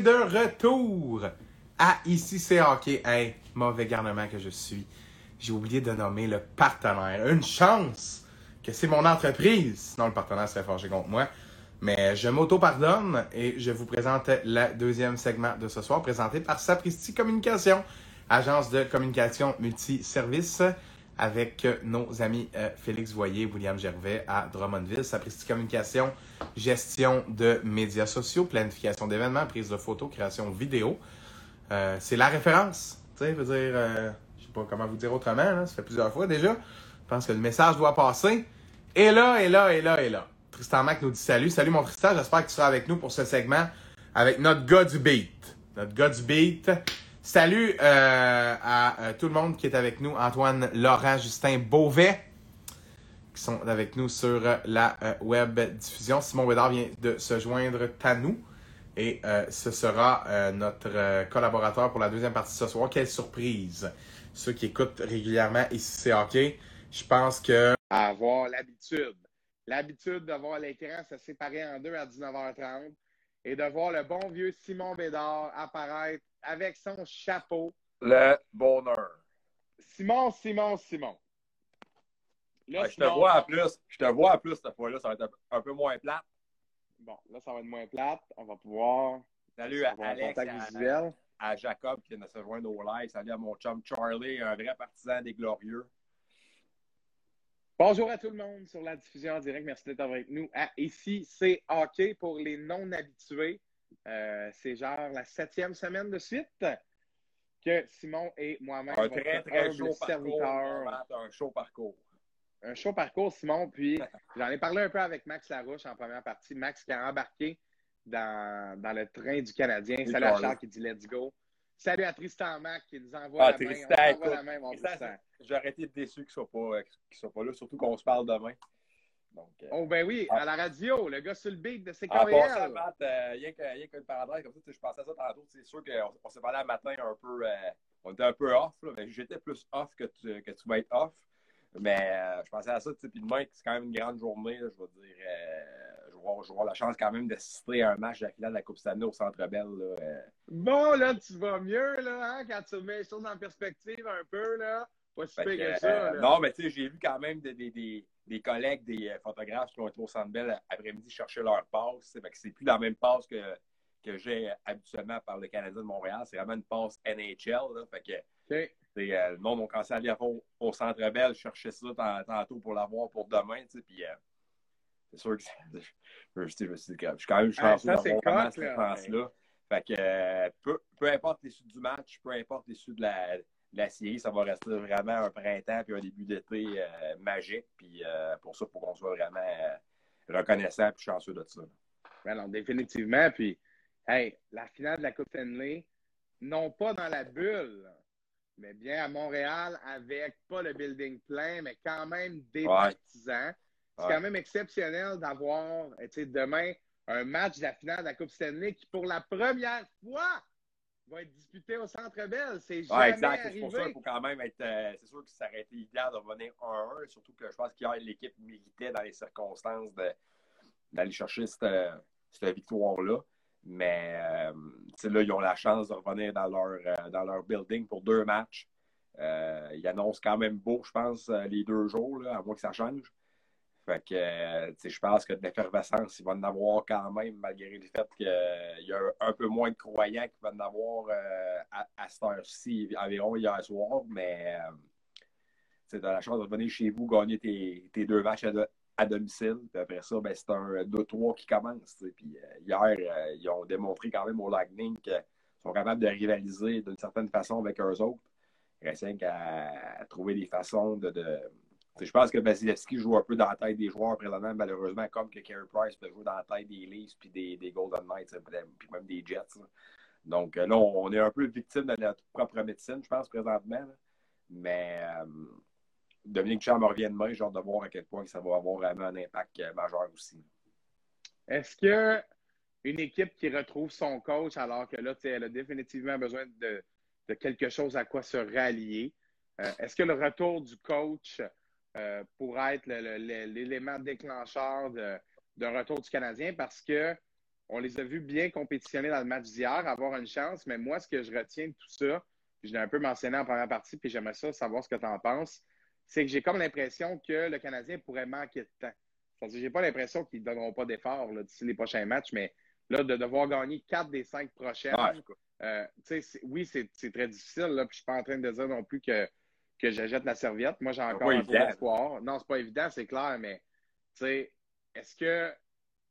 de retour à Ici c'est hockey. Hey, mauvais garnement que je suis. J'ai oublié de nommer le partenaire. Une chance que c'est mon entreprise. Sinon, le partenaire serait forgé contre moi. Mais je m'auto-pardonne et je vous présente le deuxième segment de ce soir, présenté par Sapristi Communication, agence de communication multiservice, avec nos amis euh, Félix Voyer, William Gervais à Drummondville. Sapristi Communication, gestion de médias sociaux, planification d'événements, prise de photos, création vidéo. Euh, c'est la référence. Tu sais, je veux dire, euh, je sais pas comment vous dire autrement, ça fait plusieurs fois déjà. Je pense que le message doit passer. Et là, et là, et là, et là. Tristan Mac nous dit salut. Salut mon Tristan, j'espère que tu seras avec nous pour ce segment avec notre gars du beat. Notre gars du beat. Salut euh, à euh, tout le monde qui est avec nous. Antoine, Laurent, Justin Beauvais qui sont avec nous sur euh, la web diffusion. Simon Bédard vient de se joindre à nous. Et ce sera notre collaborateur pour la deuxième partie ce soir. Quelle surprise! Ceux qui écoutent régulièrement ici c'est hockey, je pense que avoir l'habitude, l'habitude de voir l'écran se séparer en deux à 19h30 et de voir le bon vieux Simon Bédard apparaître avec son chapeau. Le bonheur. Simon, Simon, Simon. Là, Ouais, je te vois en plus. Je te vois en plus cette fois-là. Ça va être un, peu moins plate. Bon, là, ça va être moins plate. On va pouvoir Salut à Alex, à, visuel. à Jacob qui vient de se joindre au live. Salut à mon chum Charlie, un vrai partisan des Glorieux. Bonjour à tout le monde sur la diffusion en direct. Merci d'être avec nous. à Ici, c'est hockey pour les non-habitués. Euh, c'est genre la septième semaine de suite que Simon et moi-même, Un très, très chaud parcours. Un chaud parcours. un chaud parcours, Simon. Puis j'en ai parlé un peu avec Max Larouche en première partie. Max qui a embarqué dans, dans le train du Canadien. Salut, à Charles. Qui dit Let's go. Salut à Tristan Mac qui nous envoie Ah, la main. Tristan, On écoute, envoie la main, Tristan. J'aurais été déçu qu'il ne soit, pas- qu'il soit pas là, surtout qu'on se parle demain. Donc, euh, Oh ben oui, Ah. à la radio, le gars sur le beat de en CKVL. passant, Matt, euh, rien rien qu'une parenthèse comme ça, tu sais, je pensais à ça tantôt. C'est sûr qu'on on s'est parlé un matin un peu. euh, on était un peu off, là, mais j'étais plus off que tu, que tu vas être off. Mais euh, je pensais à ça, tu sais, puis demain, c'est quand même une grande journée, là, je veux dire. euh, je, vais avoir, je vais avoir la chance quand même d'assister à un match de la finale de la Coupe Stanley au Centre Bell. là, euh. Bon, là, tu vas mieux, là, hein, quand tu remets les choses en perspective un peu, là. Pas si que, que ça, euh, là. non, mais tu sais, j'ai vu quand même des, des, des, des collègues, des euh, photographes qui ont été au Centre Bell après-midi chercher leur passe. c'est plus la même passe que, que j'ai habituellement par le Canadien de Montréal. C'est vraiment une passe NHL. Là, fait que euh, le monde a commencé à aller au, au Centre Bell chercher ça tant- tantôt pour l'avoir pour demain. Puis euh, c'est sûr que c'est- je, je, je, je suis quand même Ah, chanceux c'est d'avoir cette là. Fait que euh, peu, peu importe l'issue du match, peu importe l'issue de la, la série, ça va rester vraiment un printemps puis un début d'été euh, magique. Puis euh, pour ça, faut qu'on soit vraiment euh, reconnaissant et chanceux de ça. Ben non, définitivement. Puis, hey, la finale de la Coupe Stanley, non pas dans la bulle, mais bien à Montréal avec pas le building plein, mais quand même des Ouais. partisans. C'est Ouais. quand même exceptionnel d'avoir, tu sais, demain, un match de la finale de la Coupe Stanley qui, pour la première fois, va être disputé au Centre Bell. C'est jamais Ouais, exact. C'est pour ça qu'il faut quand même être. euh, c'est sûr que ça aurait été idéal de revenir 1-1, surtout que je pense qu'hier, l'équipe méritait dans les circonstances d'aller chercher cette, cette victoire-là. Mais euh, là, ils ont la chance de revenir dans leur, euh, dans leur building pour deux matchs. Euh, ils annoncent quand même beau, je pense, euh, les deux jours, là, à moins que ça change. Fait que, euh, je pense que de l'effervescence, il va en avoir quand même, malgré le fait qu'il y a un peu moins de croyants qu'il va en avoir euh, à, cette heure-ci, environ hier soir. Mais euh, as la chance de revenir chez vous, gagner tes, deux matchs à, do- à domicile. Puis après ça, ben, c'est un 2-3 qui commence. Puis euh, hier, euh, ils ont démontré quand même au Lightning qu'ils sont capables de rivaliser d'une certaine façon avec eux autres. Il reste qu'à trouver des façons de. Je pense que Vasilevski joue un peu dans la tête des joueurs présentement, malheureusement, comme que Carey Price peut jouer dans la tête des Leafs puis des, des Golden Knights, hein, puis même des Jets. Donc euh, là, on, est un peu victime de notre propre médecine, je pense, présentement. là. Mais euh, Dominique Charme revient demain, j'ai hâte de voir à quel point ça va avoir vraiment un impact euh, majeur aussi. Est-ce que une équipe qui retrouve son coach alors que là, elle a définitivement besoin de, quelque chose à quoi se rallier, euh, est-ce que le retour du coach euh, pourrait être l'élément déclencheur de, de retour du Canadien? Parce que on les a vus bien compétitionner dans le match d'hier, avoir une chance, mais moi, ce que je retiens de tout ça, je l'ai un peu mentionné en première partie, puis j'aimerais ça savoir ce que tu en penses, c'est que j'ai comme l'impression que le Canadien pourrait manquer de temps. Je n'ai pas l'impression qu'ils ne donneront pas d'efforts d'ici les prochains matchs, mais là, de devoir gagner quatre des cinq prochaines, euh, oui, c'est très difficile. Là, puis je ne suis pas en train de dire non plus que, que j'achète la serviette. Moi, j'ai encore un peu d'espoir. Non, c'est pas évident, c'est clair, mais est-ce que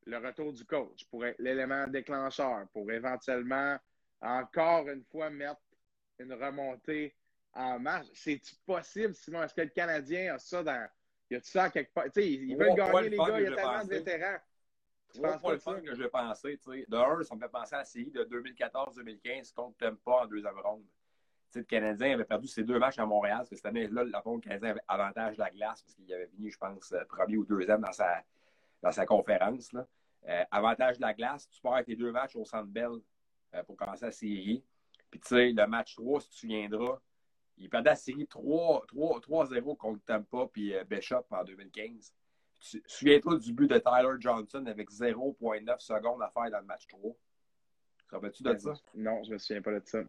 le retour du coach pourrait être l'élément déclencheur pour éventuellement encore une fois mettre une remontée en marche? C'est-tu possible? Sinon, est-ce que le Canadien a ça dans. Y a-tu ça quelque part? Tu sais, ils veulent gagner, les gars. Il y a tellement de vétérans. Tu penses pas le fun que je vais penser. Tu sais. De un, ça me fait penser à la série de 2014-2015 contre pas en deuxième ronde. Tu sais, le Canadien avait perdu ses deux matchs à Montréal, parce que cette année-là, le Canadien avait avantage de la glace, parce qu'il avait fini, je pense, premier ou deuxième dans sa, dans sa conférence. Là. Euh, avantage de la glace, tu pars tes deux matchs au Centre Bell euh, pour commencer la série. Puis, tu sais, le match 3, si tu te souviendras, il perdait la série 3-0 contre Tampa puis euh, Bishop en 2015. Souviens-toi du but de Tyler Johnson avec 0,9 secondes à faire dans le match 3. Te rappelles-tu de ça? Non, je me souviens pas de ça.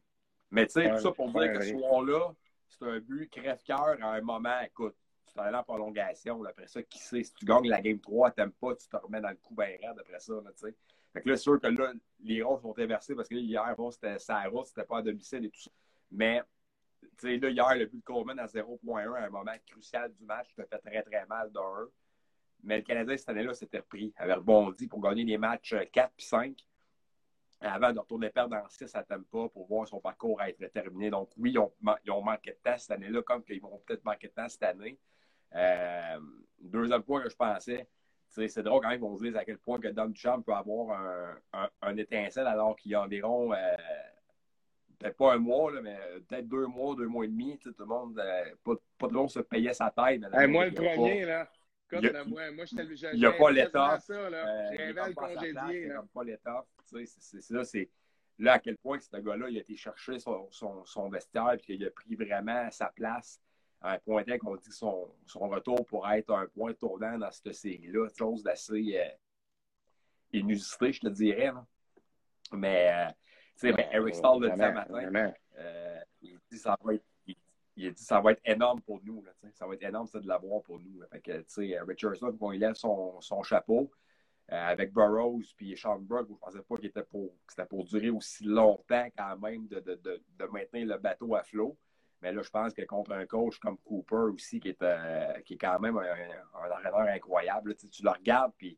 Mais tu sais, tout ça pour dire que ce soir-là, c'est un but crève-cœur à un moment. Écoute, tu t'en en prolongation. après ça, qui sait, si tu gagnes la game 3, t'aimes pas, tu te remets dans le coup bien raide après ça. Là, sais. fait que là, c'est sûr que là, les roses sont inversés parce que hier, bon, c'était sa route, c'était pas à domicile et tout ça. Mais tu sais, là, hier, le but de Coleman à 0.1 à un moment crucial du match, ça fait très, très mal d'un. Mais le Canadien, cette année-là, s'était repris, avait rebondi pour gagner les matchs 4 puis 5 avant de retourner perdre en 6 à Tampa pour voir son parcours être terminé. Donc, oui, ils ont, ils ont manqué de temps cette année-là, comme qu'ils vont peut-être manquer de temps cette année. Euh, deuxième point que je pensais, c'est drôle quand même qu'on se dise à quel point que Don Champ peut avoir un, un, étincelle alors qu'il y a environ, euh, peut-être pas un mois, là, mais peut-être deux mois, deux mois et demi. Tout le monde, euh, pas, pas, de long se payait sa taille. moi, le premier, là. Comme il moi, moi il n'y a pas l'état. J'ai le congédié. Il n'y a pas l'état. C'est là, c'est là à quel point ce gars-là, il a été chercher son, son, son vestiaire et qu'il a pris vraiment sa place à un point tel qu'on dit que son, son, retour pourrait être un point tournant dans cette série-là, chose d'assez euh, inusité, je te dirais. Mais, euh, tu sais, ben, Eric Stahl le dit ce matin. Euh, il dit ça va être il a dit ça va être énorme pour nous. Là, ça va être énorme de l'avoir pour nous. Fait que, Richardson, quand il lève son, son chapeau avec Burroughs puis Sean Brook, je ne pensais pas qu'il était pour, que c'était pour durer aussi longtemps quand même de, de, de, de maintenir le bateau à flot. Mais là, je pense que contre un coach comme Cooper aussi, qui est, euh, qui est quand même un, un entraîneur incroyable, tu, le regardes, puis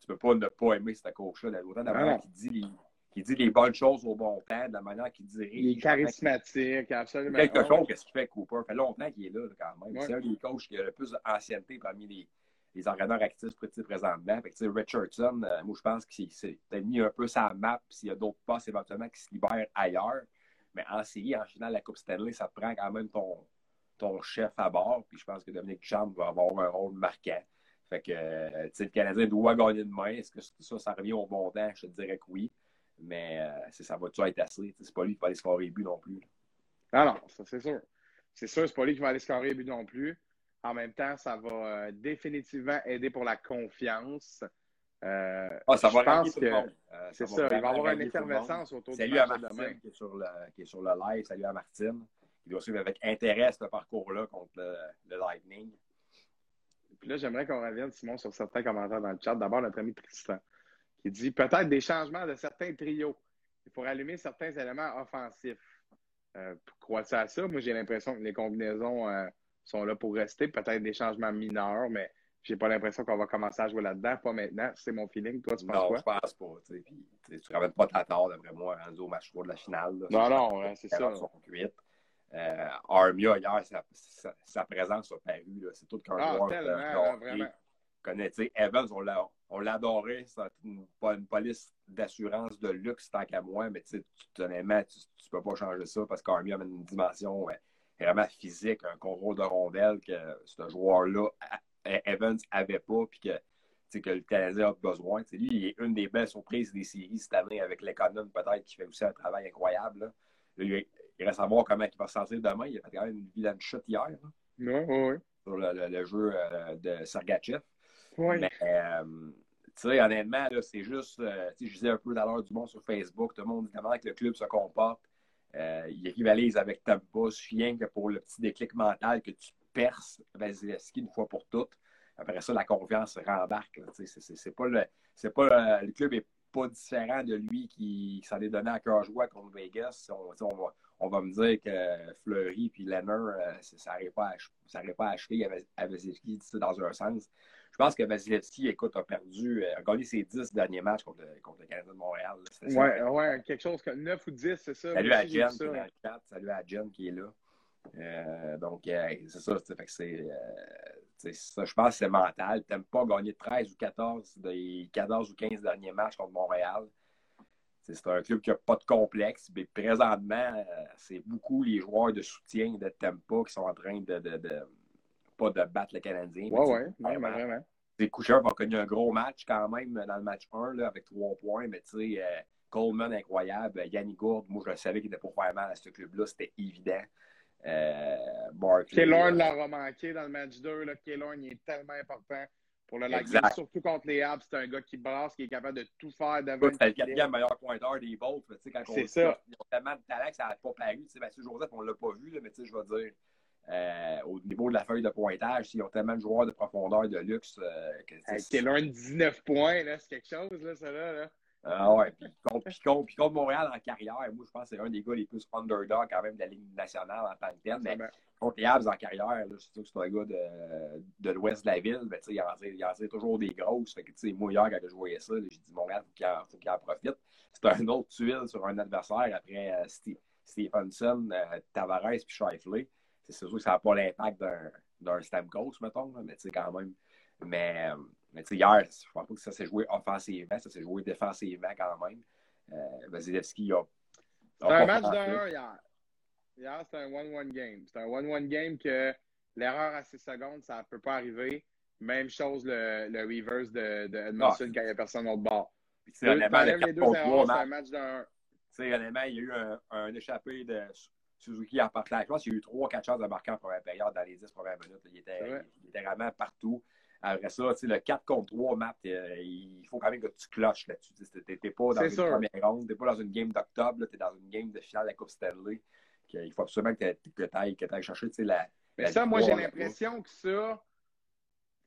tu peux pas ne pas aimer ce coach-là. Autant la manière qu'il dit, les, qui dit les bonnes choses au bon temps, de la manière qu'il dirige. Il est charismatique, absolument. Quelque chose, qu'est-ce qu'il fait Cooper? Ça fait longtemps qu'il est là, quand même. C'est un des coachs qui a le plus d'ancienneté parmi les, les entraîneurs actifs présentement. Fait que, Richardson, euh, moi, je pense qu'il s'est mis un peu sa map, s'il y a d'autres passes éventuellement qui se libèrent ailleurs. Mais en série, en finale, la Coupe Stanley, ça te prend quand même ton, ton chef à bord. Puis je pense que Dominique Champ va avoir un rôle marquant. Fait que, euh, le Canadien doit gagner de main. Est-ce que ça, ça revient au bon temps? Je te dirais que oui. Mais euh, ça va toujours être assez? C'est pas lui qui va aller scorer les buts non plus. Non, non, ça c'est sûr. C'est sûr, c'est pas lui qui va aller scorer les buts non plus. En même temps, ça va euh, définitivement aider pour la confiance. Euh, ah, ça va pense que euh, c'est ça, il va y avoir une effervescence autour Salut à Martine qui est, sur le, qui est sur le live. Salut à Martine qui doit suivre avec intérêt ce parcours-là contre le, Lightning. Puis là, j'aimerais qu'on revienne, Simon, sur certains commentaires dans le chat. D'abord, notre ami Tristan qui dit peut-être des changements de certains trios. Il faut allumer certains éléments offensifs. Euh, crois-tu à ça? Moi, j'ai l'impression que les combinaisons euh, sont là pour rester. Peut-être des changements mineurs, mais j'ai pas l'impression qu'on va commencer à jouer là-dedans. Pas maintenant. C'est mon feeling. Toi, tu penses non, quoi? je pense pas. Puis, tu ne ramènes pas ta tort, d'après moi, rendu au match 3 de la finale. non, non, c'est ça. Euh, Armia, hier, sa, présence a paru. C'est tout qu'un ah, joueur. Tellement, vraiment. Connais, Evans, on l'a on l'adorait. C'est une, une, police d'assurance de luxe tant qu'à moi, mais tu honnêtement, tu, tu peux pas changer ça parce qu'Army a une dimension vraiment physique, un contrôle de rondelle que ce joueur-là, Evans, avait pas, puis que, que le Canadien a besoin. lui, il est une des belles surprises des séries cette année avec l'économe, peut-être, qui fait aussi un travail incroyable. il, reste à voir comment il va se sentir demain. Il a fait quand même une vilaine chute hier. Oui, oui, Sur le, jeu euh, de Sergachev. Mais, euh, tu sais, honnêtement, c'est juste, euh, je disais un peu à l'heure du monde sur Facebook, tout le monde dit comment que le club se comporte. Euh, il rivalise avec Tampa, rien que pour le petit déclic mental que tu perces Vasilevski une fois pour toutes. Après ça, la confiance rembarque. C'est pas le, c'est pas le, club est pas différent de lui qui, s'en est donné à cœur joie contre Vegas. On, va, me dire que Fleury et Lenner, euh, ça n'arrive pas, à, pas à achever à Vasilevski dans un sens. Je pense que Vasilevski, écoute, a perdu, euh, a gagné ses 10 derniers matchs contre le, contre le Canada de Montréal. Oui, ouais, quelque chose comme 9 ou 10, c'est ça. Salut à Jen, qui est chat. Salut à Jen qui est là. Euh, donc, c'est ça. Fait que c'est, ça, je pense que c'est mental. Tu n'aimes pas gagner 13 ou 14 des 14 ou 15 derniers matchs contre Montréal. C'est un club qui n'a pas de complexe. Mais présentement, euh, c'est beaucoup les joueurs de soutien de Tempa qui sont en train de, de, de pas de battre le Canadien. Oui, oui, vraiment. vraiment. Coucheur a connu un gros match quand même dans le match 1 là, avec 3 points. Mais tu sais, euh, Coleman incroyable. Yannick Gourde, moi je savais qu'il était pour faire mal à ce club-là. C'était évident. Euh, Barkley. l'a manqué dans le match 2. Là. il est tellement important pour le Lightning, surtout contre les Habs. C'est un gars qui brasse, qui est capable de tout faire devant. C'est le quatrième meilleur pointeur des Bolts. C'est ça. Ils ont tellement de talent que ça n'a pas paru. Mathieu Joseph, on ne l'a pas vu, là, mais je vais dire. Euh, au niveau de la feuille de pointage, ils ont tellement de joueurs de profondeur de luxe. Euh, que, hey, 19 points, c'est quelque chose, là, ça là. là. Ah ouais, puis contre, puis, contre, Montréal en carrière, moi je pense que c'est un des gars les plus underdog quand même de la Ligue nationale en tant que tel. Mais contre les Habs en carrière, là, je sais que c'est un gars de, de l'ouest de la ville, mais il en, il en toujours des grosses. Fait que, moi, hier, quand je voyais ça, j'ai dit Montréal, il faut qu'il en, profite. C'est un autre tuile sur un adversaire après euh, Stephenson, euh, Tavares puis Shifley. C'est sûr que ça n'a pas l'impact d'un Stamkos, mettons, mais tu sais, quand même. Mais. Mais hier, je ne pense pas que ça s'est joué offensivement, ça s'est joué défensivement quand même. Euh, Vasilevski a. C'était un match d'un hier. Hier, c'était un one-one game. C'était un one-one game que l'erreur à 6 secondes, ça ne peut pas arriver. Même chose le, le reverse de, de Edmondson ah, quand il n'y a personne autre bord. Les deux erreurs, c'est un match d'un. Tu sais, honnêtement, il y a eu un, un échappé de Suzuki en partant. Je pense qu'il y a eu 3-4 chances de marquer en première période dans les 10 premières minutes. Il était, il était vraiment partout. Après ça, le 4 contre 3, Matt, euh, il faut quand même que tu cloches là-dessus. Tu n'es pas dans une première ronde, tu n'es pas dans une game d'octobre, tu es dans une game de finale de la Coupe Stanley. Il faut absolument que tu ailles chercher la, Mais ça, moi, j'ai l'impression que ça,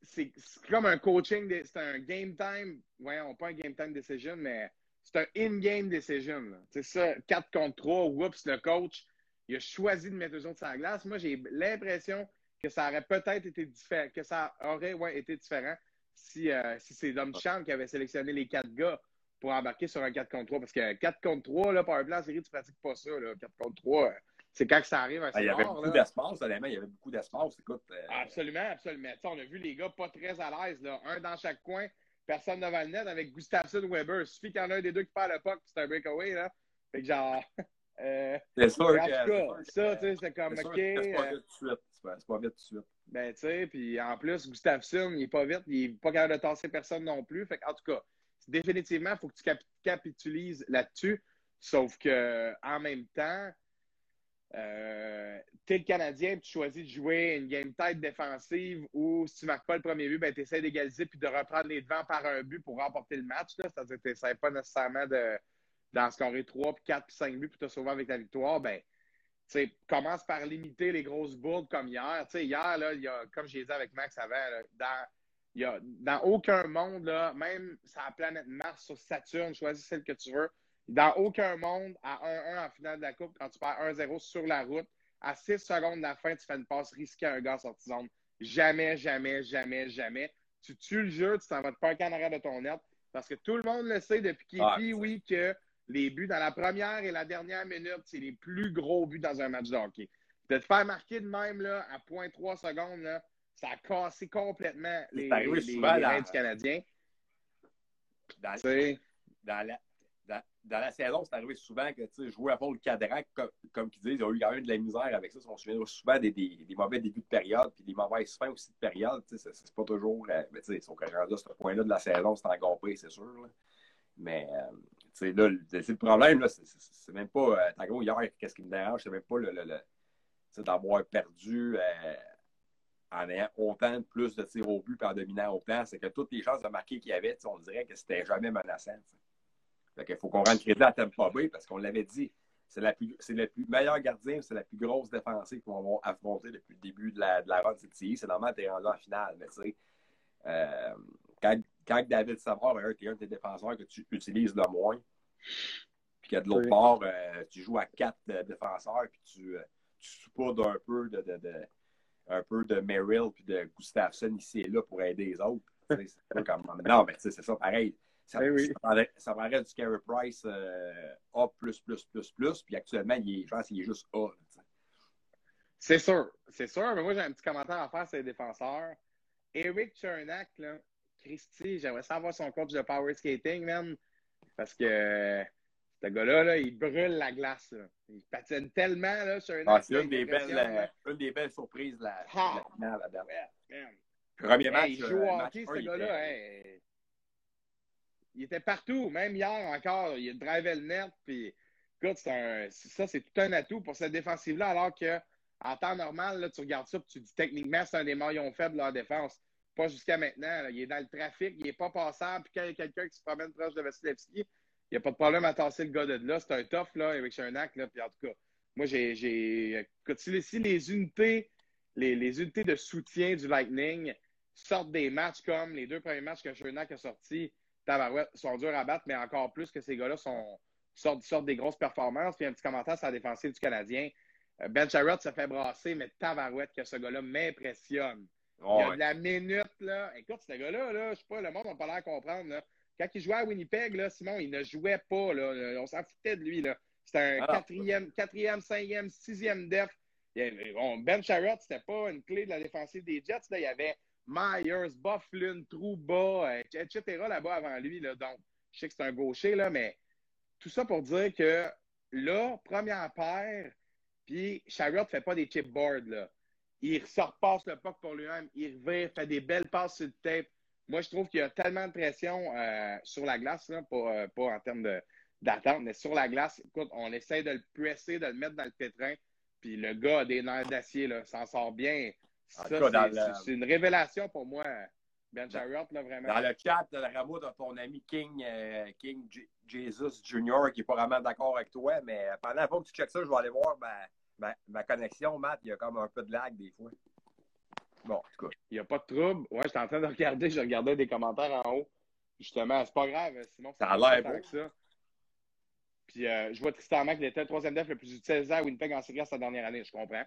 c'est comme un coaching, c'est un game time, voyons, pas un game time decision, mais c'est un in-game decision. C'est ça, 4 contre 3, oups, le coach, il a choisi de mettre eux autres sur la glace. Moi, j'ai l'impression que ça aurait peut-être été différent, que ça aurait ouais, été différent si, euh, si c'est Dom Champ qui avait sélectionné les quatre gars pour embarquer sur un 4 contre 3. Parce que 4 contre 3, là, par un plan série, tu pratiques pas ça. Là, 4 contre 3, euh, c'est quand que ça arrive. Ah, il y avait beaucoup d'espace, honnêtement. Il y avait beaucoup d'espace. Écoute, euh, Absolument, absolument. on a vu les gars pas très à l'aise. Là. Un dans chaque coin, personne devant le net avec Gustafsson Weber. Il suffit qu'il y en ait un des deux qui perd le puck, c'est un breakaway. Là. Fait que genre. c'est sûr que. ça, tu sais, c'est comme, OK. C'est pas vite tout de suite. De. Ben, tu sais, puis en plus, Gustafsson, il n'est pas vite, il n'est pas capable de tasser personne non plus. Fait en tout cas, définitivement, il faut que tu capitulises là-dessus. Sauf que en même temps, euh, tu es le Canadien, tu choisis de jouer une game tête défensive ou si tu marques pas le premier but, ben, tu essaies d'égaliser puis de reprendre les devants par un but pour remporter le match. C'est-à-dire que tu n'essaies pas nécessairement d'en scorer 3, puis 4, puis 5 buts pour te sauver avec la victoire. Ben, commence par limiter les grosses bourdes comme hier. hier, là, y a, comme j'ai dit avec Max avant, dans, il y a, dans aucun monde, là, même sur la planète Mars, sur Saturne, choisis celle que tu veux. Dans aucun monde, à 1-1 en finale de la Coupe, quand tu perds 1-0 sur la route, à 6 secondes de la fin, tu fais une passe risquée à un gars sorti zone. Jamais, jamais, jamais, jamais. Tu tues le jeu, tu t'en vas te faire en arrière de ton net. Parce que tout le monde le sait depuis qu'il dit, oui, que les buts dans la première et la dernière minute, c'est les plus gros buts dans un match de hockey. De te faire marquer de même là, à 0.3 secondes, là, ça a cassé complètement les, les, les, du Canadien. Dans, dans, la, dans, la, saison, c'est arrivé souvent que tu jouer à fond le cadran, comme, comme ils disent, ils ont eu quand même de la misère avec ça. On se souvient souvent des, des, des, mauvais débuts de période, puis des mauvaises fins aussi de période. C'est pas toujours. Euh, mais tu sais, ils sont rendus à ce point-là de la saison, c'est encore pire, c'est sûr. Là. Mais euh, le problème, là, c'est même pas. Euh, gros, hier, qu'est-ce qui me dérange? C'est même pas le, le, d'avoir perdu euh, en ayant autant de plus de tirs au but en dominant au plan, c'est que toutes les chances de marquer qu'il y avait, on dirait que c'était jamais menaçant. Il faut qu'on rende crédit à Tampa Bay parce qu'on l'avait dit. C'est le plus meilleur gardien, c'est la plus grosse défensive qu'on va affronter depuis le début de la, de la run C'est normal que tu es rendu en finale. Mais tu sais, euh, quand, quand, David Savard est un de tes défenseurs que tu utilises le moins, puis que de l'autre part, euh, tu joues à quatre euh, défenseurs, puis tu, tu un peu de, de, de, un peu de Merrill puis de Gustafsson ici et là pour aider les autres. comme... Non, mais c'est ça, pareil. Ça, oui. ça, prendrait, du Carey Price euh, A, plus, plus, plus, plus, puis actuellement, il est, je pense qu'il est juste A. C'est sûr, c'est sûr, mais moi j'ai un petit commentaire à faire sur les défenseurs. Eric Chernak, là, Christy, j'aimerais savoir son coach de power skating, man, parce que ce gars-là, là, il brûle la glace. Il patine tellement là, sur un ah, C'est une, des belles, euh, une des belles surprises de la, ah. la finale. là Premier match. il joue au euh, hockey, ce gars-là. Hey, il était partout. Même hier encore, il drivait le net. Puis, écoute, un, ça, c'est tout un atout pour cette défensive-là, alors que en temps normal, là, tu regardes ça et tu dis techniquement, c'est un des maillons faibles de leur défense. Pas jusqu'à maintenant. Il est dans le trafic, il n'est pas passable. Puis quand il y a quelqu'un qui se promène proche de Vasilevski, il n'y a pas de problème à tasser le gars de là. C'est un tough, là, avec Chernak. Là. Puis en tout cas, moi, j'ai. Si les, unités, les, unités de soutien du Lightning sortent des matchs comme les deux premiers matchs que Chernak a sortis, Tabarouette, sont durs à battre, mais encore plus que ces gars-là sont, sortent, des grosses performances. Puis un petit commentaire sur la défensive du Canadien. Euh, ben Charrot se fait brasser, mais Tabarouette, que ce gars-là m'impressionne. Il y a de la minute, là. Écoute, ce gars-là, là, je sais pas, le monde n'a pas l'air comprendre, là. Quand il jouait à Winnipeg, là, Simon, il ne jouait pas. Là. On s'en foutait de lui. Là. C'était un ah quatrième, quatrième, cinquième, sixième def. ben Sharrott, c'était pas une clé de la défensive des Jets. Là. Il y avait Myers, Bufflin, Trouba, etc. là-bas avant lui. Là. Donc, je sais que c'est un gaucher, là, mais tout ça pour dire que là, première paire, puis Sharrott ne fait pas des chipboards. Là. Il sort passe le puck pour lui-même. Il revient, fait des belles passes sur le tape. Moi, je trouve qu'il y a tellement de pression euh, sur la glace, là, pas, pas, en termes d'attente, mais sur la glace. Écoute, on essaie de le presser, de le mettre dans le pétrin. Puis le gars a des nerfs d'acier, s'en sort bien. c'est une révélation pour moi, Ben Jarrett, là, vraiment. Dans le chat, le rameau de ton ami King, euh, King Jesus Jr., qui n'est pas vraiment d'accord avec toi, mais pendant que tu checkes ça, je vais aller voir ma, ma connexion, Matt. Il y a comme un peu de lag des fois. Bon, en tout cas. Il n'y a pas de trouble. Ouais, j'étais en train de regarder, je regardais des commentaires en haut. Justement, c'est pas grave, sinon ça a l'air beau. ça. Puis euh, je vois tristement qu'il était le troisième def le plus utilisé à Winnipeg en série à sa dernière année, je comprends.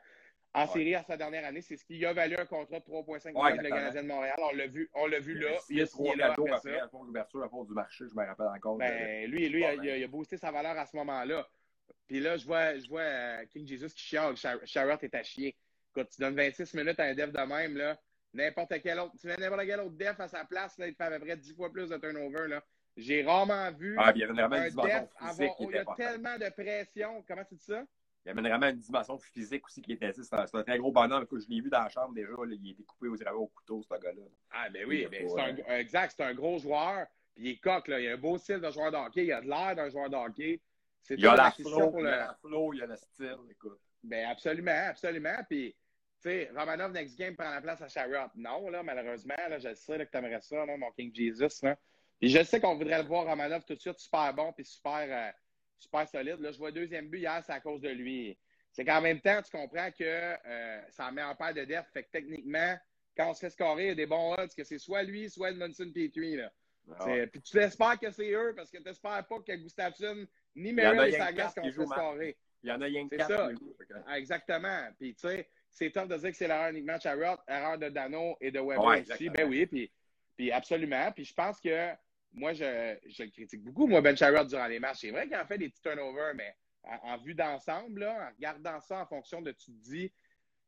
En série à sa dernière année, c'est ce qui a valu un contrat de 3,5 millions de le Canadien de Montréal. On l'a vu, on l'a vu là. Il a trois cadeaux après, à fond d'ouverture, à fond du marché, je me rappelle encore. Ben, lui, lui il, a, il, a, boosté sa valeur à ce moment-là. Puis là, je vois, je vois euh, King Jesus qui chiale. Charlotte est à chier. Quand tu donnes 26 minutes à un def de même, là, n'importe quel autre, tu mets n'importe quel autre def à sa place, là, il fait à peu près 10 fois plus de turnover. Là. J'ai rarement vu ah, il y avait vraiment un def avoir, il y a tellement de pression. Comment tu dis ça? Il y avait vraiment une dimension physique aussi qui était C'est un, un, très gros bonhomme. je l'ai vu dans la chambre déjà. il est découpé aux au couteau, ce gars-là. Ah, ben oui, ben, c'est un, exact. C'est un gros joueur. Puis il est coq. Là. Il a un beau style de joueur de hockey. Il a de l'air d'un joueur de hockey. Il y a la flow, il y a la flow, il y a le style. Écoute. Ben absolument, absolument. Puis sais, Romanov next game prend la place à Sharrott. Non, là, malheureusement, là, je sais que tu aimerais ça, là, mon King Jesus. Là. Puis je sais qu'on voudrait le voir Romanov tout de suite super bon puis super, euh, super solide. Là, je vois deuxième but hier, c'est à cause de lui. C'est qu'en même temps, tu comprends que euh, ça met en paire de def. Fait que techniquement, quand on se fait scorer, il y a des bons odds que c'est soit lui, soit Edmondson Petrie. Là. Ah puis tu espères que c'est eux parce que tu n'espères pas que Gustafsson ni Merrill et Sagas qu'on se fait scorer. Il y en a rien que ça. Exactement. Puis tu sais, c'est top de dire que c'est l'erreur de Charrot, erreur de Dano et de Weber aussi. Ben oui, puis, puis absolument. Puis je pense que moi, je, je critique beaucoup, moi, Ben Charrot, durant les matchs. C'est vrai qu'il en fait des petits turnovers, mais en, vue d'ensemble, en regardant ça en fonction de tu te dis,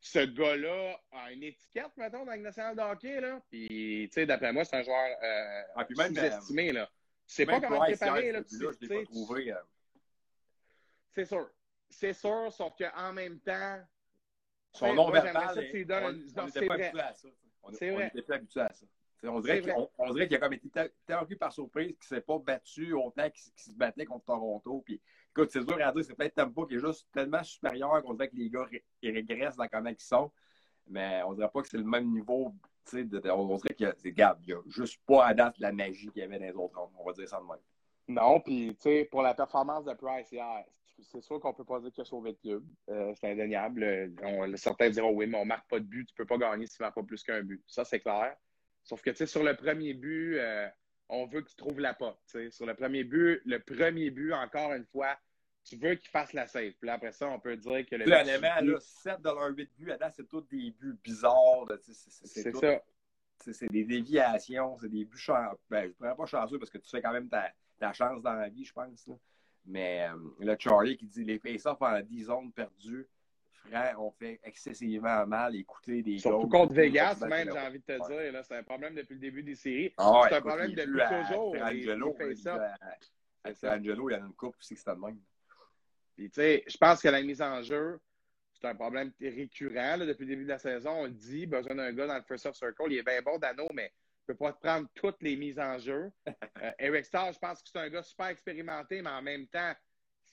ce gars-là a une étiquette, mettons, dans le national de hockey, là. Puis, tu sais, d'après moi, c'est un joueur euh, ah, sous-estimé, là. Tu sais pas comment préparer, là. Tu sais, euh. C'est sûr. C'est sûr, sauf qu'en même temps, son nom verbal, on n'était pas habitué à ça. On n'était pas habitué à ça. On dirait qu'il a comme été tellement pris par surprise qu'il ne s'est pas battu autant qu'il se battait contre Toronto. Puis, écoute, c'est dur à dire, c'est peut-être Tampa qui est juste tellement supérieur qu'on dirait que les gars ils régressent dans comment ils sont. Mais on dirait pas que c'est le même niveau. De, on dirait qu'il y a, il y a juste pas à date la magie qu'il y avait dans les autres rondes. On va dire ça de même. Non, puis tu sais, pour la performance de Price hier, c'est sûr qu'on peut pas dire qu'il a sauvé le club. Euh, c'est indéniable. On, certains diront oui, mais on marque pas de but. Tu peux pas gagner si tu marques pas plus qu'un but. Ça, c'est clair. Sauf que tu sais, sur le premier but, euh, on veut qu'il trouve la porte. Sur le premier but, le premier but, encore une fois, tu veux qu'il fasse la save. Puis après ça, on peut dire que le. Là, là, 7 de leurs 8 buts, c'est tous des buts bizarres. C'est ça. C'est des déviations, c'est des buts chanceux. Ben, je ne pas chanceux parce que tu fais quand même ta, ta chance dans la vie, je pense. Mais euh, le Charlie qui dit les face-offs en 10 zones perdues, frère, on fait excessivement mal écouter des Surtout contre Vegas, même, j'ai envie de te dire. C'est un problème depuis le début des séries. Ah c'est un problème depuis toujours. Angelo, Angelo, il y en a une coupe aussi que c'était le même. Puis, tu sais, je pense que la mise en jeu, c'est un problème récurrent depuis le début de la saison. On le dit, besoin d'un gars dans le first off circle. Il est bien bon, Dano, mais peut pas prendre toutes les mises en jeu. Euh, Eric Starr, je pense que c'est un gars super expérimenté, mais en même temps,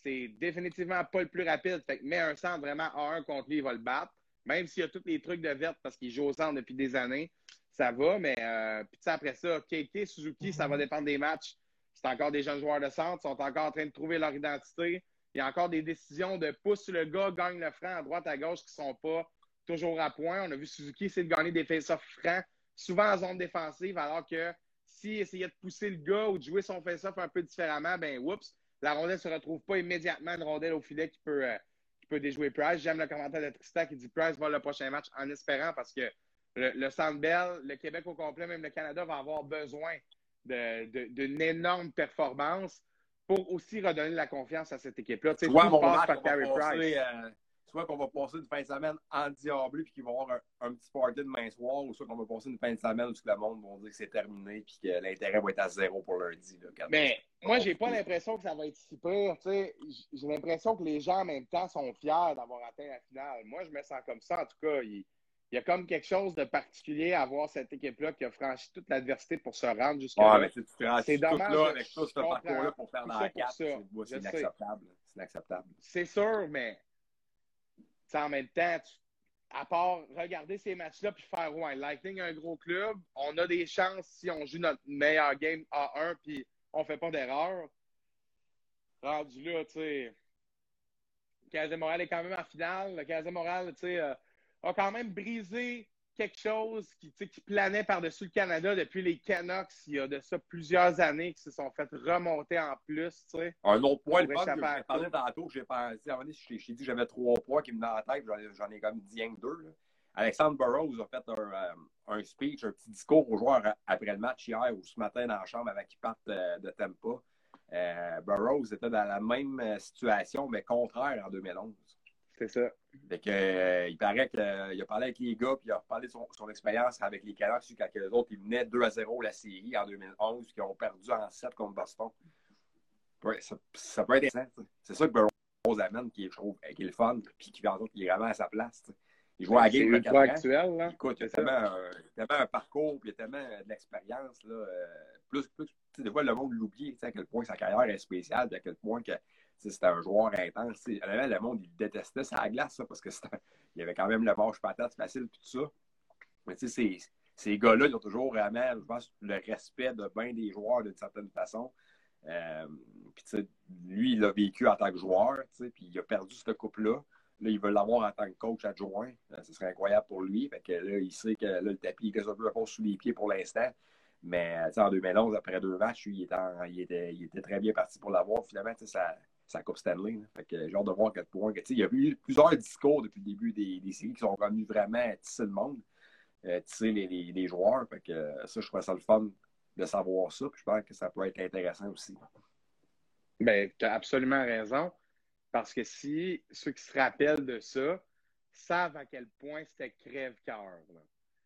c'est définitivement pas le plus rapide. Fait que met un centre vraiment à 1 contre lui, il va le battre. Même s'il y a tous les trucs de verte parce qu'il joue au centre depuis des années, ça va. Mais euh, puis après ça, KK, Suzuki, ça va dépendre des matchs. C'est encore des jeunes joueurs de centre, ils sont encore en train de trouver leur identité. Il y a encore des décisions de pousse le gars, gagne le franc à droite, à gauche qui ne sont pas toujours à point. On a vu Suzuki essayer de gagner des face-off francs, souvent en zone défensive, alors que s'il essayait de pousser le gars ou de jouer son face-off un peu différemment, ben oups, la rondelle ne se retrouve pas immédiatement une rondelle au filet qui peut, euh, qui peut déjouer Price. J'aime le commentaire de Tristan qui dit Price va le prochain match en espérant parce que le, le Sandbell, le Québec au complet, même le Canada va avoir besoin d'une énorme performance pour aussi redonner la confiance à cette équipe-là. Tu sais, match, par Carey Price. Euh, soit qu'on va passer une fin de semaine en diable puis qu'ils vont avoir un, petit party de main soir, ou soit qu'on va passer une fin de semaine où tout le monde va dire que c'est terminé puis que l'intérêt va être à zéro pour lundi. Là, Mais moi, j'ai pas l'impression que ça va être si pire. J'ai l'impression que les gens en même temps sont fiers d'avoir atteint la finale. Moi, je me sens comme ça. En tout cas, il, il y a comme quelque chose de particulier à voir cette équipe-là qui a franchi toute l'adversité pour se rendre jusqu'à là. c'est dommage. Là, avec tout ce parcours-là pour faire dans la 4, c'est inacceptable. C'est inacceptable. C'est sûr, mais en même temps, à part regarder ces matchs-là puis faire ouais, Lightning un gros club, on a des chances si on joue notre meilleur game à 1 puis on fait pas d'erreur. Rendu là, tu sais. Moral est quand même en finale. Le Casé Moral, tu sais, euh, a quand même brisé quelque chose qui, qui planait par-dessus le Canada depuis les Canucks il y a de ça plusieurs années qui se sont fait remonter en plus. Un autre point, le fun que j'ai parlé tantôt, j'ai pensé, à un moment je t'ai dit que j'avais trois points qui me venaient la tête, j'en ai comme dit un deux. Alexandre Burroughs a fait un, euh, un, speech, un petit discours aux joueurs après le match hier ou ce matin dans la chambre avant qu'ils partent euh, de Tampa. Euh, Burroughs était dans la même situation, mais contraire en 2011. C'est ça. Fait que, euh, il paraît qu'il euh, a parlé avec les gars, puis il a parlé de son, expérience avec les Canucks, quand les autres, ils menaient 2 à 0 la série en 2011, qui ont perdu en 7 contre Boston. Ouais, ça, ça, peut être intéressant. C'est ça que Burroughs amène, qui, je trouve, qui est le fun, puis qui, qui est vraiment à sa place. Il joue à la game. C'est le actuel, là. Écoute, il y a tellement, tellement, un parcours, puis il y a tellement de l'expérience. Là, euh, plus, plus, des fois, le monde l'oublie, à quel point sa carrière est spéciale, puis à quel point que c'était un joueur intense. Le monde, il détestait sa glace, ça, parce qu'il y avait quand même le manche patate facile tout ça. Mais tu sais, ces, gars-là, ils ont toujours vraiment, je pense, le respect de bien des joueurs d'une certaine façon. Euh, puis, lui, il l'a vécu en tant que joueur, puis il a perdu cette coupe-là. Là, il veut l'avoir en tant que coach adjoint. Euh, ce serait incroyable pour lui. Fait que là, il sait que le tapis est un peu sous les pieds pour l'instant. Mais en 2011, après deux matchs, il était, il était, très bien parti pour l'avoir. Finalement, ça, sa Coupe Stanley. Fait que j'ai hâte de voir à quel point. il y a eu plusieurs discours depuis le début des, des séries qui sont venus vraiment tisser le monde, euh, tisser les, les, joueurs. Fait que ça, je trouve ça le fun de savoir ça. Puis je pense que ça peut être intéressant aussi. Bien, tu as absolument raison. Parce que si ceux qui se rappellent de ça savent à quel point c'était crève-cœur.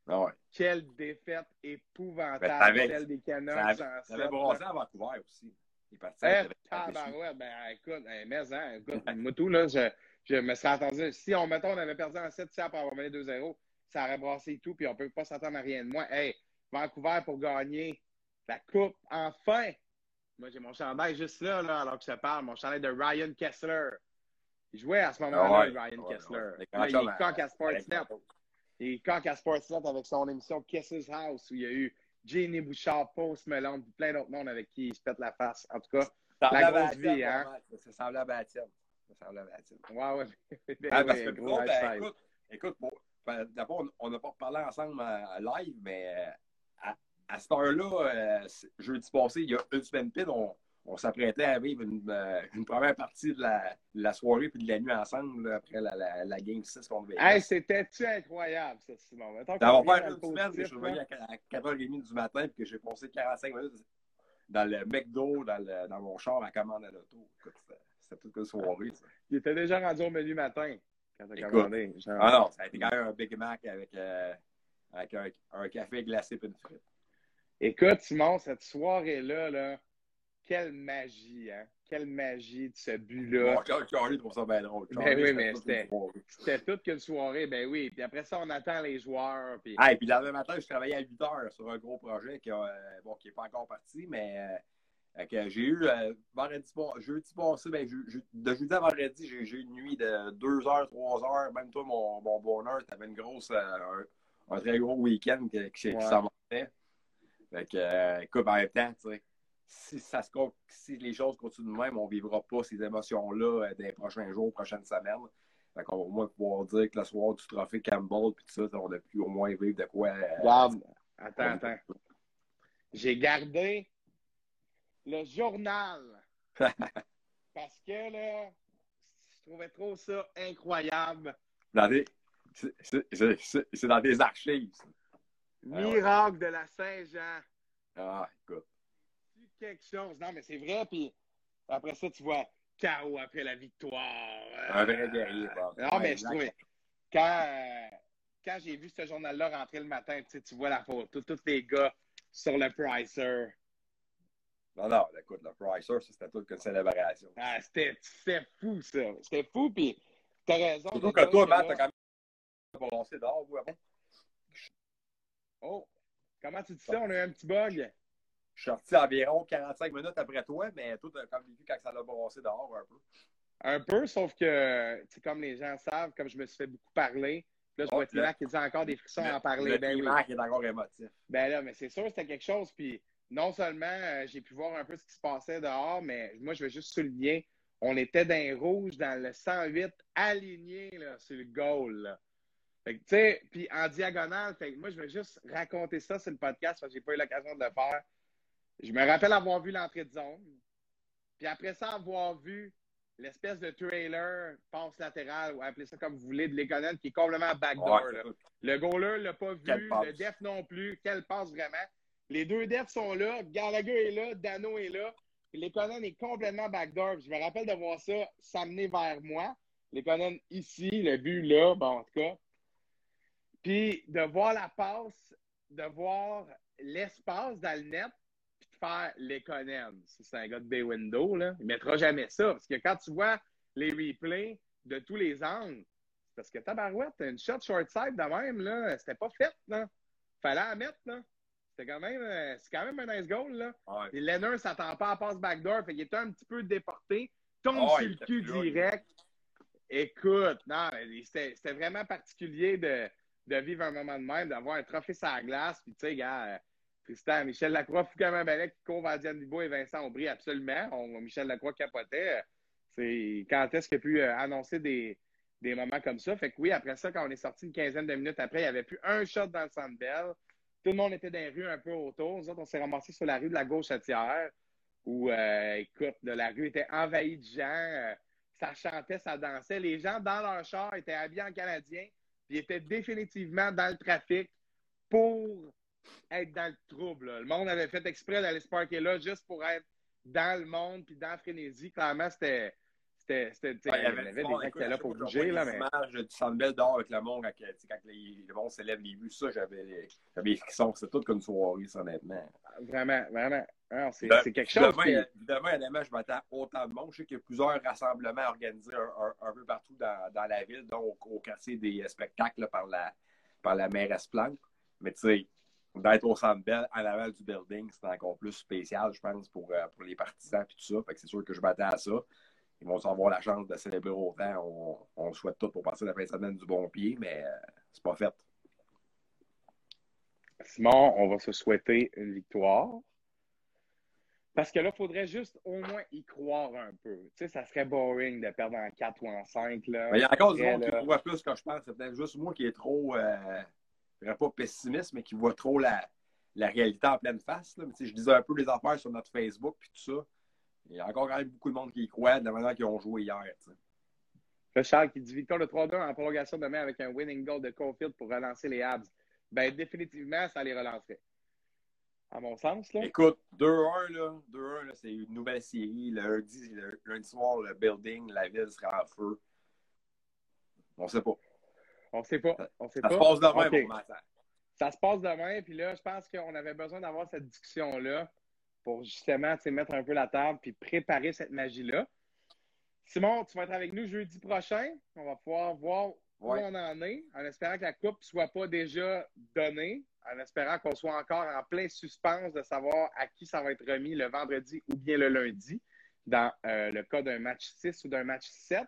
Ah ouais. Quelle défaite épouvantable, ben, celle des Canucks. Ça avait brossé à Vancouver aussi. Il est parti. Eh, ben, ben, écoute, mais, hein, écoute, moi, tout, là, je, je me serais attendu. Si, on, mettons, on avait perdu en 7 tiers pour avoir mené 2-0, ça aurait brassé tout, puis on ne peut pas s'attendre à rien de moi. Hey, Vancouver pour gagner la Coupe, enfin! Moi, j'ai mon chandail juste là, là, alors que je parle, mon chandail de Ryan Kessler. Il jouait à ce moment-là, ah Ryan Kessler. il est quand à Sportsnet. Et quand à Sportsnet avec son émission Kisses House, où il y a eu Jenny Bouchard, Post Melon, plein d'autres mondes avec qui il se pète la face. En tout cas, la grosse vie, hein? Ça semblait à la tienne. Ça semblait à la tienne. Ouais, ouais. Ah, parce que gros, ben, écoute, écoute bon, ben, d'abord, on n'a pas parlé ensemble euh, live, mais euh, à, à cette heure-là, euh, jeudi passé, il y a une semaine pile, on, on s'apprêtait à vivre une, euh, une, première partie de la, soirée puis de la nuit ensemble là, après la, la, la, Game 6 contre Vegas. Hey, c'était-tu incroyable, ça, Simon? D'avoir fait une semaine que je suis revenu à 4h30 du matin et que j'ai passé 45 minutes dans le McDo, dans, le, dans mon char à commande à l'auto. C'était toute une soirée, ça. Il était déjà rendu au menu matin quand t'as commandé. Genre... Ah non, ça a été quand même un Big Mac avec, euh, avec un, un, café glacé et une frite. Écoute, Simon, cette soirée-là, là, quelle magie, hein? Quelle magie de ce but-là. Bon, trouve ça bien drôle. Ben oui, mais c'était toute qu'une soirée, ben oui. Puis après ça, on attend les joueurs. Puis... Ah, et puis le lendemain matin, je travaillais à 8 heures sur un gros projet qui n'est euh, bon, pas encore parti, mais euh, que j'ai eu euh, vendredi, jeudi passé, ben, je, de jeudi à vendredi, j'ai eu une nuit de 2 heures, 3 heures. Même toi, mon, mon bonheur, tu avais une grosse, un, un, très gros week-end qui, qui, ouais. s'en Fait que, écoute, en même temps, tu sais si, ça se, si les choses continuent de même, on ne vivra pas ces émotions-là euh, les prochains jours, prochaines semaines. Fait qu'on va au moins pouvoir dire que le soir du trophée Campbell, puis tout ça, on a pu au moins vivre de quoi. Euh, Regarde, attends, attends. J'ai gardé le journal. parce que là, je trouvais trop ça incroyable. C'est dans des archives. Miracle de la Saint-Jean. Ah, écoute quelque chose. Non, mais c'est vrai. Puis après ça, tu vois KO après la victoire. Un vrai guerrier. Non, mais je trouvais. Quand, euh, quand j'ai vu ce journal-là rentrer le matin, tu, sais, tu vois la photo, tous les gars sur le Pricer. Non, non, écoute, le Pricer, c'était toute une célébration. Ah, c'était fou, ça. C'était fou, puis t'as raison. Surtout que toi, Matt, t'as quand même balancé dehors, vous, avant. Oh, comment tu dis ça? On a eu un petit bug. Je suis sorti environ 45 minutes après toi, mais tout comme vécu quand ça l'a brassé dehors un peu. Un peu, sauf que, comme les gens savent, comme je me suis fait beaucoup parler, là, je vois Timac qui dit encore des frissons le, à en parler. Le ben Timac oui. est encore émotif. Ben là, mais c'est sûr, c'était quelque chose. Puis non seulement euh, j'ai pu voir un peu ce qui se passait dehors, mais moi, je veux juste souligner, on était dans les rouges, dans le 108, aligné là, sur le goal. Là. Fait que, tu sais, puis en diagonale, fait que moi, je veux juste raconter ça sur le podcast parce que j'ai pas eu l'occasion de le faire. Je me rappelle avoir vu l'entrée de zone. Puis après ça, avoir vu l'espèce de trailer passe latérale, ou appelez ça comme vous voulez, de Legonen qui est complètement backdoor. Ouais, le goaler ne l'a pas vu, le def non plus. Quelle passe vraiment. Les deux defs sont là, Gallagher est là, Dano est là. Lekonen est complètement backdoor. Je me rappelle de voir ça s'amener vers moi. Lekonen ici, le but là, bon, en tout cas. Puis de voir la passe, de voir l'espace dans le net, faire l'économe. Si c'est un gars de Bay Window, là, il ne mettra jamais ça. Parce que quand tu vois les replays de tous les angles, parce que Tabarouette, une shot short side de même, là, c'était pas fait, là. Fallait la mettre, là. C'était quand même, euh, c'est quand même un nice goal, là. Ouais. Et Lennon s'attend pas à passe backdoor, fait qu'il était un petit peu déporté, tombe sur le cul direct. Écoute, non, c'était vraiment particulier de, de vivre un moment de même, d'avoir un trophée sur la glace, puis tu sais, gars, Tristan, Michel Lacroix, Foucault Balek Diane Dubois et Vincent Aubry, absolument. On, Michel Lacroix capotait. C'est quand est-ce qu'il a pu euh, annoncer des, des, moments comme ça? Fait que oui, après ça, quand on est sorti une quinzaine de minutes après, il n'y avait plus un shot dans le centre. Tout le monde était dans les rues un peu autour. Nous autres, on s'est ramassés sur la rue de la gauche à Thiers, où, euh, écoute, la rue était envahie de gens. Euh, ça chantait, ça dansait. Les gens dans leur char étaient habillés en canadien, puis étaient définitivement dans le trafic pour être dans le trouble. Là. Le monde avait fait exprès d'aller se parker là juste pour être dans le monde puis dans la frénésie. Clairement, c'était. C'était, ouais, il y avait, avait des gens qui étaient là pour bouger. Là, mais... du Sandbell dehors avec le monde quand, quand les, le monde s'élève les vues. Ça, j'avais, j'avais les frissons. C'était tout comme une soirée, ça, honnêtement. Vraiment, vraiment. Alors, c'est, c'est quelque chose. Demain, honnêtement, je m'attends autant de monde. Je sais qu'il y a plusieurs rassemblements organisés un, un, un peu partout dans, dans, la ville, donc au, quartier des spectacles là, par, la, par la mairesse Plante. Mais tu sais, d'être au centre belle à l'avant du building, c'est encore plus spécial, je pense, pour, euh, pour les partisans et tout ça. Fait que c'est sûr que je m'attends à ça. Ils vont avoir la chance de célébrer autant. On, on souhaite tout pour passer la fin de semaine du bon pied, mais euh, c'est pas fait. Simon, on va se souhaiter une victoire. Parce que là, il faudrait juste au moins y croire un peu. Tu sais, ça serait boring de perdre en 4 ou en 5. Là. Mais il y a encore du monde qui voit plus que je pense. C'est peut-être juste moi qui est trop, euh, pas pessimiste, mais qui voit trop la, la réalité en pleine face. Là. Mais, je disais un peu les affaires sur notre Facebook puis tout ça. Il y a encore quand même beaucoup de monde qui y croit de la manière qu'ils ont joué hier. Le Charles qui dit victoire de 3-2 en prolongation demain avec un winning goal de Caulfield pour relancer les Habs. Ben, définitivement, ça les relancerait à mon sens. Là. Écoute, 2-1, là, 2-1, c'est une nouvelle série. Le lundi, le lundi soir, le building, la ville sera en feu. On sait pas. On sait pas. On sait ça pas. se passe demain, okay. Ça se passe demain, puis là, je pense qu'on avait besoin d'avoir cette discussion-là pour justement mettre un peu la table puis préparer cette magie-là. Simon, tu vas être avec nous jeudi prochain. On va pouvoir voir où on en est, en espérant que la coupe ne soit pas déjà donnée en espérant qu'on soit encore en plein suspense de savoir à qui ça va être remis le vendredi ou bien le lundi, dans euh, le cas d'un match 6 ou d'un match 7.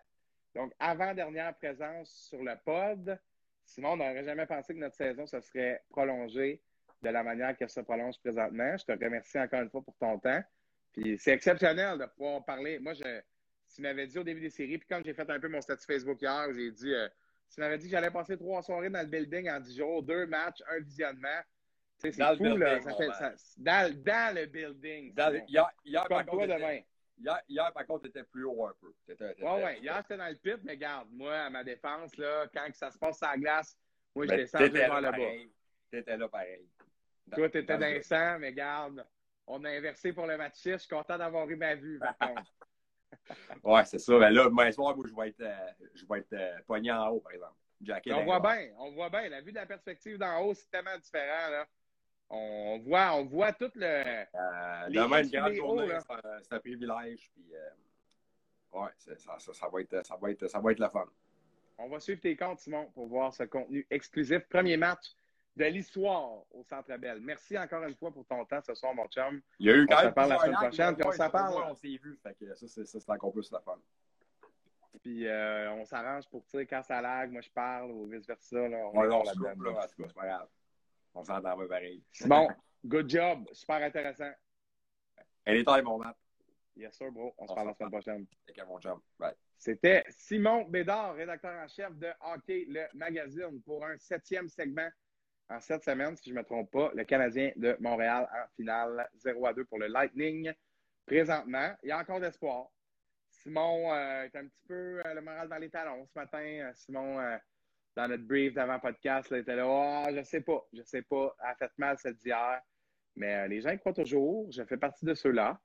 Donc, avant-dernière présence sur le pod. Sinon, on n'aurait jamais pensé que notre saison se serait prolongée de la manière qu'elle se prolonge présentement. Je te remercie encore une fois pour ton temps. Puis c'est exceptionnel de pouvoir parler. Moi, je, tu m'avais dit au début des séries, puis quand j'ai fait un peu mon statut Facebook hier, j'ai dit euh, tu m'avais dit que j'allais passer trois soirées dans le building en dix jours, deux matchs, un visionnement. c'est fou, building, là. Ça fait, ça, dans, dans, le building. Dans, hier, hier, par contre, demain. Hier, hier, par contre, tu étais plus haut un peu. Oui, oui. Hier, c'était dans le pit, mais regarde, moi, à ma défense, là, quand ça se passe à la glace, moi, je descends vers là-bas. Tu étais là pareil. Toi, tu étais dans le sang, mais regarde, on a inversé pour le match 6. Je suis content d'avoir eu ma vue, par contre. ouais, c'est ça. Ben là, demain soir, moi, je vais être, euh, je vais être euh, pogné en haut, par exemple. on voit bien, on voit bien. La vue de la perspective d'en haut, c'est tellement différent. Là. On voit, on voit tout le. Euh, demain, une grande journée, c'est un privilège. Puis, euh, ouais, ça, ça, ça, va être, ça, va être, ça va être la fun. On va suivre tes comptes, Simon, pour voir ce contenu exclusif. Premier match de l'histoire au Centre Bell. Merci encore une fois pour ton temps ce soir, mon chum. Il y a eu quand on même. On la semaine prochaine, puis on s'en parle. On s'est vu, fait que ça, c'est encore plus la fun. Puis euh, on s'arrange pour, tu sais, quand ça lag, moi je parle ou vice-versa. On, donne. Là, c'est pas grave. On s'entend pas pareil. Bon, good job. Super intéressant. Elle est taille, mon mat. Yes, sir, bro. On, on se parle la semaine prochaine. Mon. Bye. C'était Simon Bédard, rédacteur en chef de Hockey, le magazine, pour un septième segment en cette semaine, si je ne me trompe pas, le Canadien de Montréal en finale 0 à 2 pour le Lightning. Présentement, il y a encore d'espoir. Simon euh, est un petit peu euh, le moral dans les talons ce matin. Euh, Simon, dans notre brief d'avant-podcast, il était là. Oh, je sais pas, je sais pas. Elle a fait mal cette d'hier. Mais les gens y croient toujours. Je fais partie de ceux-là.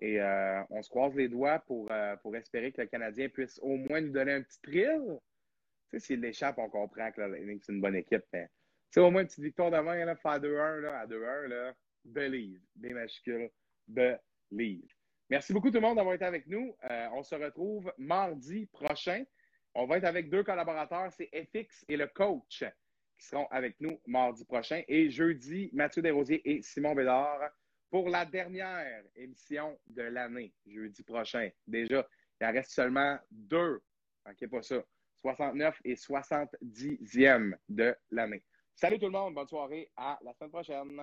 Et on se croise les doigts pour, pour espérer que le Canadien puisse au moins nous donner un petit thrill. Tu sais, s'il l'échappe, on comprend que c'est une bonne équipe. Mais sais, au moins une petite victoire demain, là, faire 2-1, là, à 2-1, là, believe, B majuscule, believe. Merci beaucoup tout le monde d'avoir été avec nous. Euh, on se retrouve mardi prochain. On va être avec deux collaborateurs, c'est FX et le coach qui seront avec nous mardi prochain. Et jeudi, Mathieu Desrosiers et Simon Bédard pour la dernière émission de l'année, jeudi prochain. Déjà, il en reste seulement deux. Manquez pas ça. 69 et 70e de l'année. Salut tout le monde, bonne soirée, à la semaine prochaine.